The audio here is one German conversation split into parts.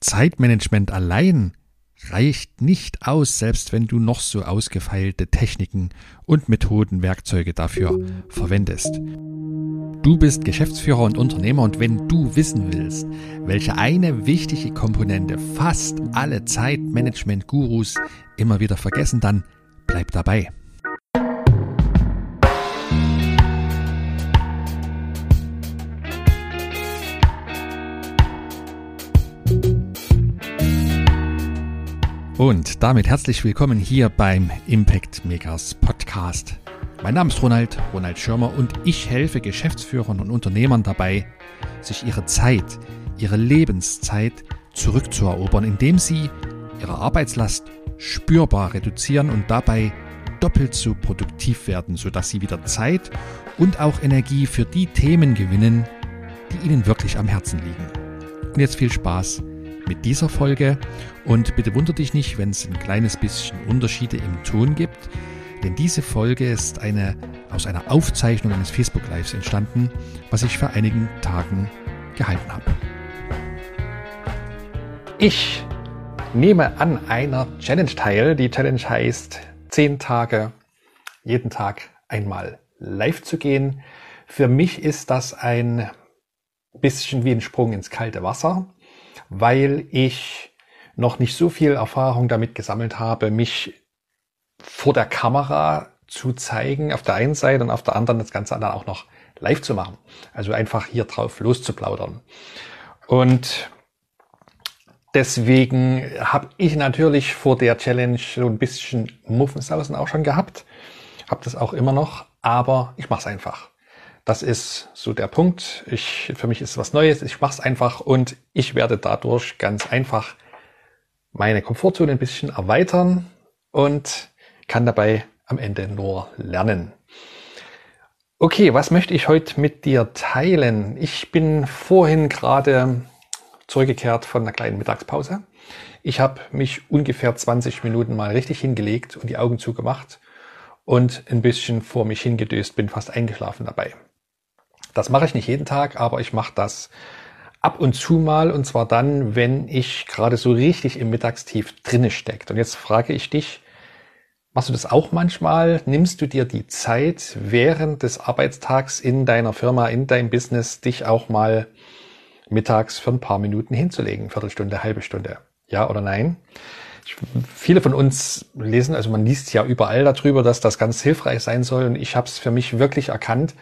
Zeitmanagement allein reicht nicht aus, selbst wenn du noch so ausgefeilte Techniken und Methoden, Werkzeuge dafür verwendest. Du bist Geschäftsführer und Unternehmer und wenn du wissen willst, welche eine wichtige Komponente fast alle Zeitmanagement-Gurus immer wieder vergessen, dann bleib dabei. Und damit herzlich willkommen hier beim Impact Makers Podcast. Mein Name ist Ronald, Ronald Schirmer und ich helfe Geschäftsführern und Unternehmern dabei, sich ihre Zeit, ihre Lebenszeit zurückzuerobern, indem sie ihre Arbeitslast spürbar reduzieren und dabei doppelt so produktiv werden, sodass sie wieder Zeit und auch Energie für die Themen gewinnen, die ihnen wirklich am Herzen liegen. Und jetzt viel Spaß mit dieser Folge und bitte wunder dich nicht, wenn es ein kleines bisschen Unterschiede im Ton gibt, denn diese Folge ist eine aus einer Aufzeichnung eines Facebook Lives entstanden, was ich vor einigen Tagen gehalten habe. Ich nehme an einer Challenge teil. Die Challenge heißt 10 Tage, jeden Tag einmal live zu gehen. Für mich ist das ein bisschen wie ein Sprung ins kalte Wasser weil ich noch nicht so viel Erfahrung damit gesammelt habe, mich vor der Kamera zu zeigen, auf der einen Seite und auf der anderen das Ganze dann auch noch live zu machen. Also einfach hier drauf loszuplaudern. Und deswegen habe ich natürlich vor der Challenge so ein bisschen Muffensausen auch schon gehabt. Habe das auch immer noch, aber ich mache es einfach. Das ist so der Punkt. Ich, für mich ist was Neues. Ich mache es einfach und ich werde dadurch ganz einfach meine Komfortzone ein bisschen erweitern und kann dabei am Ende nur lernen. Okay, was möchte ich heute mit dir teilen? Ich bin vorhin gerade zurückgekehrt von einer kleinen Mittagspause. Ich habe mich ungefähr 20 Minuten mal richtig hingelegt und die Augen zugemacht und ein bisschen vor mich hingedöst, bin fast eingeschlafen dabei. Das mache ich nicht jeden Tag, aber ich mache das ab und zu mal und zwar dann, wenn ich gerade so richtig im Mittagstief drinne steckt. Und jetzt frage ich dich, machst du das auch manchmal? Nimmst du dir die Zeit während des Arbeitstags in deiner Firma, in deinem Business, dich auch mal mittags für ein paar Minuten hinzulegen? Viertelstunde, halbe Stunde. Ja oder nein? Ich, viele von uns lesen, also man liest ja überall darüber, dass das ganz hilfreich sein soll und ich habe es für mich wirklich erkannt,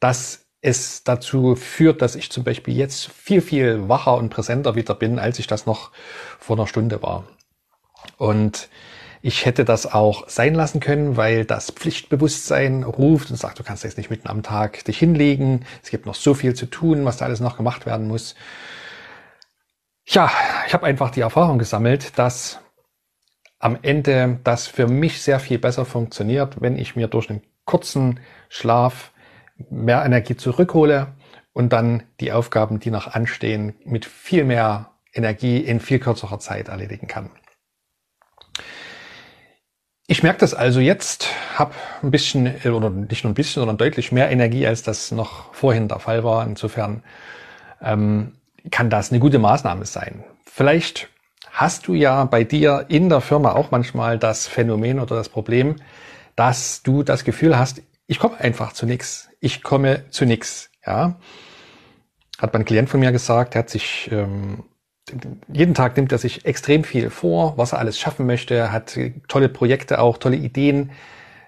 dass es dazu führt, dass ich zum Beispiel jetzt viel, viel wacher und präsenter wieder bin, als ich das noch vor einer Stunde war. Und ich hätte das auch sein lassen können, weil das Pflichtbewusstsein ruft und sagt, du kannst jetzt nicht mitten am Tag dich hinlegen. Es gibt noch so viel zu tun, was da alles noch gemacht werden muss. Ja, ich habe einfach die Erfahrung gesammelt, dass am Ende das für mich sehr viel besser funktioniert, wenn ich mir durch einen kurzen Schlaf mehr Energie zurückhole und dann die Aufgaben, die noch anstehen, mit viel mehr Energie in viel kürzerer Zeit erledigen kann. Ich merke das also jetzt, habe ein bisschen, oder nicht nur ein bisschen, sondern deutlich mehr Energie, als das noch vorhin der Fall war. Insofern ähm, kann das eine gute Maßnahme sein. Vielleicht hast du ja bei dir in der Firma auch manchmal das Phänomen oder das Problem, dass du das Gefühl hast, ich komme einfach zu nichts. Ich komme zu nichts. Ja, hat mein Klient von mir gesagt. Er hat sich ähm, jeden Tag nimmt er sich extrem viel vor, was er alles schaffen möchte. Hat tolle Projekte auch, tolle Ideen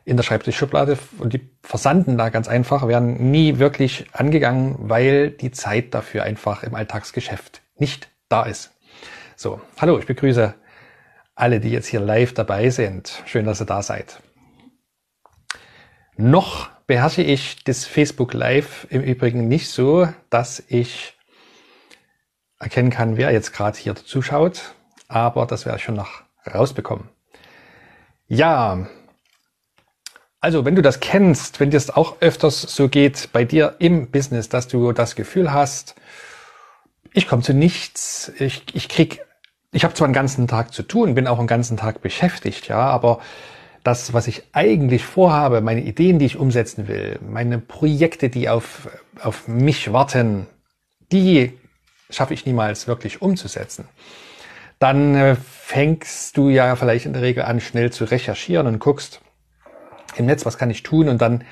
in der Schreibtischschublade und die versanden da ganz einfach, werden nie wirklich angegangen, weil die Zeit dafür einfach im Alltagsgeschäft nicht da ist. So, hallo, ich begrüße alle, die jetzt hier live dabei sind. Schön, dass ihr da seid. Noch beherrsche ich das Facebook Live im Übrigen nicht so, dass ich erkennen kann, wer jetzt gerade hier zuschaut, aber das werde ich schon noch rausbekommen. Ja, also wenn du das kennst, wenn dir es auch öfters so geht bei dir im Business, dass du das Gefühl hast, ich komme zu nichts, ich, ich krieg, ich habe zwar einen ganzen Tag zu tun, bin auch einen ganzen Tag beschäftigt, ja, aber das, was ich eigentlich vorhabe, meine Ideen, die ich umsetzen will, meine Projekte, die auf, auf mich warten, die schaffe ich niemals wirklich umzusetzen. Dann äh, fängst du ja vielleicht in der Regel an, schnell zu recherchieren und guckst im Netz, was kann ich tun und dann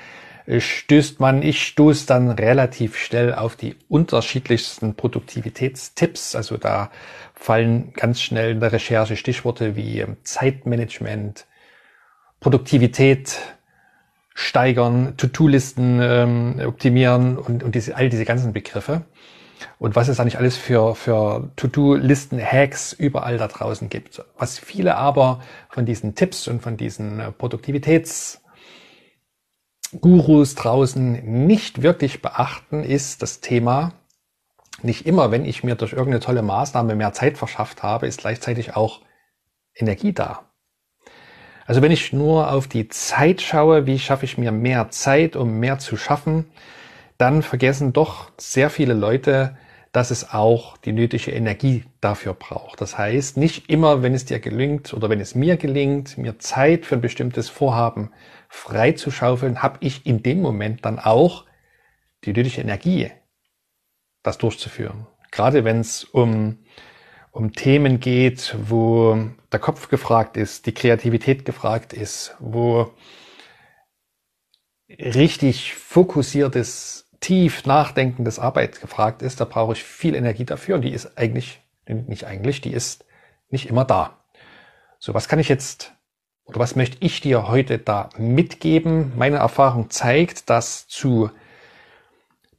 äh, stößt man, ich stoße dann relativ schnell auf die unterschiedlichsten Produktivitätstipps. Also da fallen ganz schnell in der Recherche Stichworte wie ähm, Zeitmanagement, Produktivität steigern, To-Do-Listen ähm, optimieren und, und diese, all diese ganzen Begriffe. Und was es eigentlich alles für, für To-Do-Listen, Hacks überall da draußen gibt. Was viele aber von diesen Tipps und von diesen äh, Produktivitäts Gurus draußen nicht wirklich beachten, ist das Thema, nicht immer, wenn ich mir durch irgendeine tolle Maßnahme mehr Zeit verschafft habe, ist gleichzeitig auch Energie da. Also wenn ich nur auf die Zeit schaue, wie schaffe ich mir mehr Zeit, um mehr zu schaffen, dann vergessen doch sehr viele Leute, dass es auch die nötige Energie dafür braucht. Das heißt, nicht immer, wenn es dir gelingt oder wenn es mir gelingt, mir Zeit für ein bestimmtes Vorhaben freizuschaufeln, habe ich in dem Moment dann auch die nötige Energie, das durchzuführen. Gerade wenn es um, um Themen geht, wo der Kopf gefragt ist, die Kreativität gefragt ist, wo richtig fokussiertes, tief nachdenkendes Arbeit gefragt ist, da brauche ich viel Energie dafür und die ist eigentlich, nicht eigentlich, die ist nicht immer da. So, was kann ich jetzt oder was möchte ich dir heute da mitgeben? Meine Erfahrung zeigt, dass zu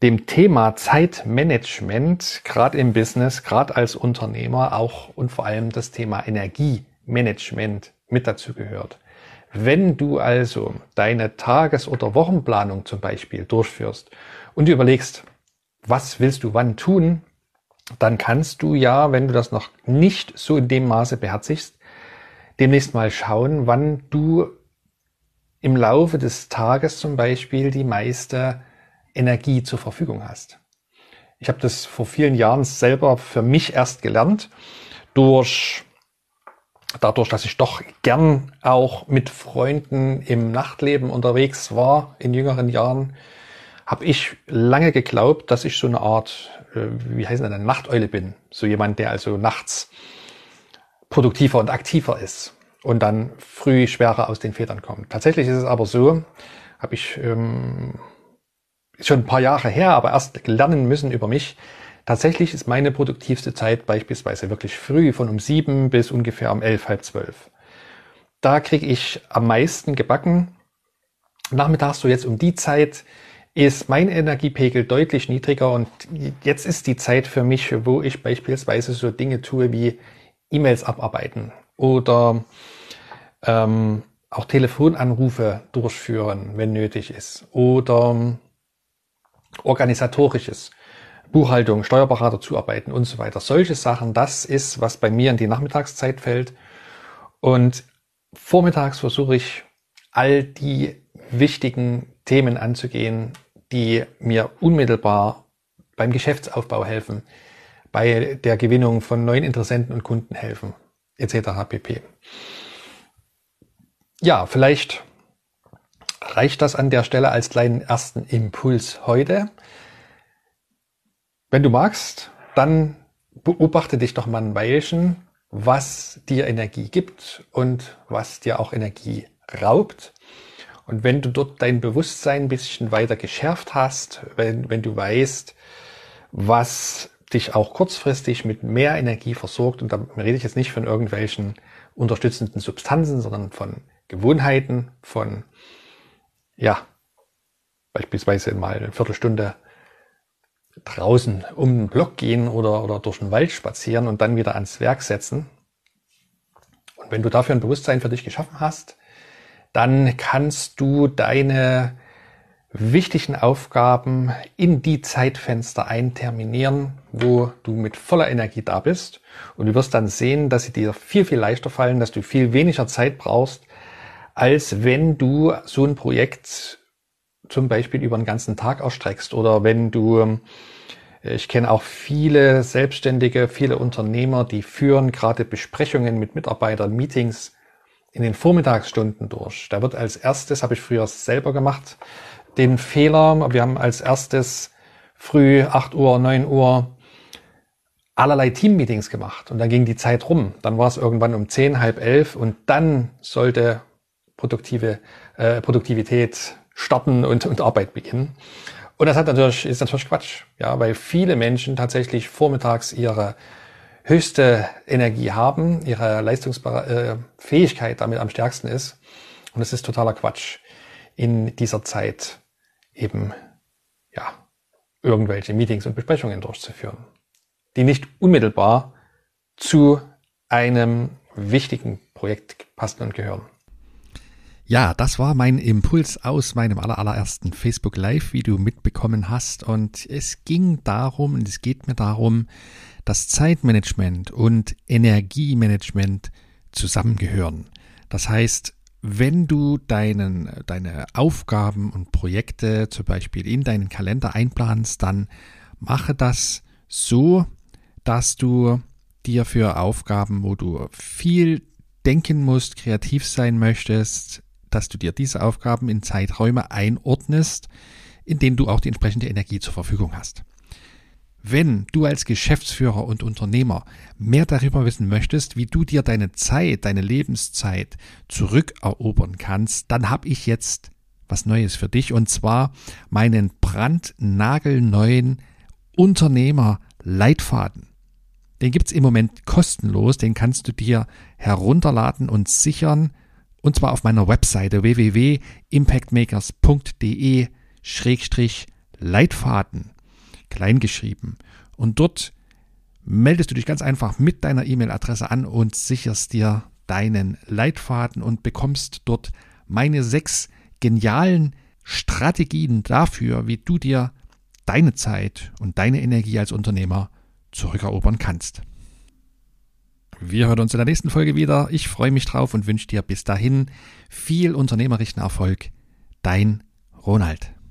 dem Thema Zeitmanagement, gerade im Business, gerade als Unternehmer auch und vor allem das Thema Energiemanagement mit dazu gehört. Wenn du also deine Tages- oder Wochenplanung zum Beispiel durchführst und überlegst, was willst du wann tun, dann kannst du ja, wenn du das noch nicht so in dem Maße beherzigst, demnächst mal schauen, wann du im Laufe des Tages zum Beispiel die meiste Energie zur Verfügung hast. Ich habe das vor vielen Jahren selber für mich erst gelernt, durch dadurch, dass ich doch gern auch mit Freunden im Nachtleben unterwegs war in jüngeren Jahren, habe ich lange geglaubt, dass ich so eine Art, äh, wie heißt das, eine Nachteule bin. So jemand, der also nachts produktiver und aktiver ist und dann früh schwerer aus den Federn kommt. Tatsächlich ist es aber so, habe ich ähm, schon ein paar Jahre her, aber erst lernen müssen über mich. Tatsächlich ist meine produktivste Zeit beispielsweise wirklich früh, von um sieben bis ungefähr um elf, halb zwölf. Da kriege ich am meisten gebacken. Nachmittags so jetzt um die Zeit ist mein Energiepegel deutlich niedriger und jetzt ist die Zeit für mich, wo ich beispielsweise so Dinge tue wie E-Mails abarbeiten oder ähm, auch Telefonanrufe durchführen, wenn nötig ist oder organisatorisches, Buchhaltung, Steuerberater zuarbeiten und so weiter. Solche Sachen, das ist, was bei mir in die Nachmittagszeit fällt. Und vormittags versuche ich all die wichtigen Themen anzugehen, die mir unmittelbar beim Geschäftsaufbau helfen, bei der Gewinnung von neuen Interessenten und Kunden helfen, etc. pp. Ja, vielleicht reicht das an der Stelle als kleinen ersten Impuls heute. Wenn du magst, dann beobachte dich doch mal ein Weilchen, was dir Energie gibt und was dir auch Energie raubt. Und wenn du dort dein Bewusstsein ein bisschen weiter geschärft hast, wenn, wenn du weißt, was dich auch kurzfristig mit mehr Energie versorgt. Und da rede ich jetzt nicht von irgendwelchen unterstützenden Substanzen, sondern von Gewohnheiten, von, ja, beispielsweise mal eine Viertelstunde draußen um den Block gehen oder, oder durch den Wald spazieren und dann wieder ans Werk setzen. Und wenn du dafür ein Bewusstsein für dich geschaffen hast, dann kannst du deine wichtigen Aufgaben in die Zeitfenster einterminieren, wo du mit voller Energie da bist. Und du wirst dann sehen, dass sie dir viel, viel leichter fallen, dass du viel weniger Zeit brauchst, als wenn du so ein Projekt zum Beispiel über einen ganzen Tag ausstreckst oder wenn du ich kenne auch viele Selbstständige, viele Unternehmer, die führen gerade Besprechungen mit Mitarbeitern, Meetings in den Vormittagsstunden durch. Da wird als erstes, habe ich früher selber gemacht, den Fehler. Wir haben als erstes früh 8 Uhr, 9 Uhr allerlei Teammeetings gemacht und dann ging die Zeit rum. Dann war es irgendwann um zehn, halb elf und dann sollte produktive äh, Produktivität starten und, und Arbeit beginnen. Und das hat natürlich, ist natürlich Quatsch, ja, weil viele Menschen tatsächlich vormittags ihre höchste Energie haben, ihre Leistungsfähigkeit damit am stärksten ist. Und es ist totaler Quatsch, in dieser Zeit eben, ja, irgendwelche Meetings und Besprechungen durchzuführen, die nicht unmittelbar zu einem wichtigen Projekt passen und gehören. Ja, das war mein Impuls aus meinem allerersten Facebook Live, wie du mitbekommen hast. Und es ging darum, und es geht mir darum, dass Zeitmanagement und Energiemanagement zusammengehören. Das heißt, wenn du deinen, deine Aufgaben und Projekte zum Beispiel in deinen Kalender einplanst, dann mache das so, dass du dir für Aufgaben, wo du viel denken musst, kreativ sein möchtest, dass du dir diese Aufgaben in Zeiträume einordnest, in denen du auch die entsprechende Energie zur Verfügung hast. Wenn du als Geschäftsführer und Unternehmer mehr darüber wissen möchtest, wie du dir deine Zeit, deine Lebenszeit zurückerobern kannst, dann habe ich jetzt was Neues für dich und zwar meinen brandnagelneuen Unternehmer-Leitfaden. Den gibt's im Moment kostenlos, den kannst du dir herunterladen und sichern und zwar auf meiner Webseite www.impactmakers.de-leitfaden, kleingeschrieben. Und dort meldest du dich ganz einfach mit deiner E-Mail-Adresse an und sicherst dir deinen Leitfaden und bekommst dort meine sechs genialen Strategien dafür, wie du dir deine Zeit und deine Energie als Unternehmer zurückerobern kannst. Wir hören uns in der nächsten Folge wieder. Ich freue mich drauf und wünsche dir bis dahin viel unternehmerischen Erfolg. Dein Ronald.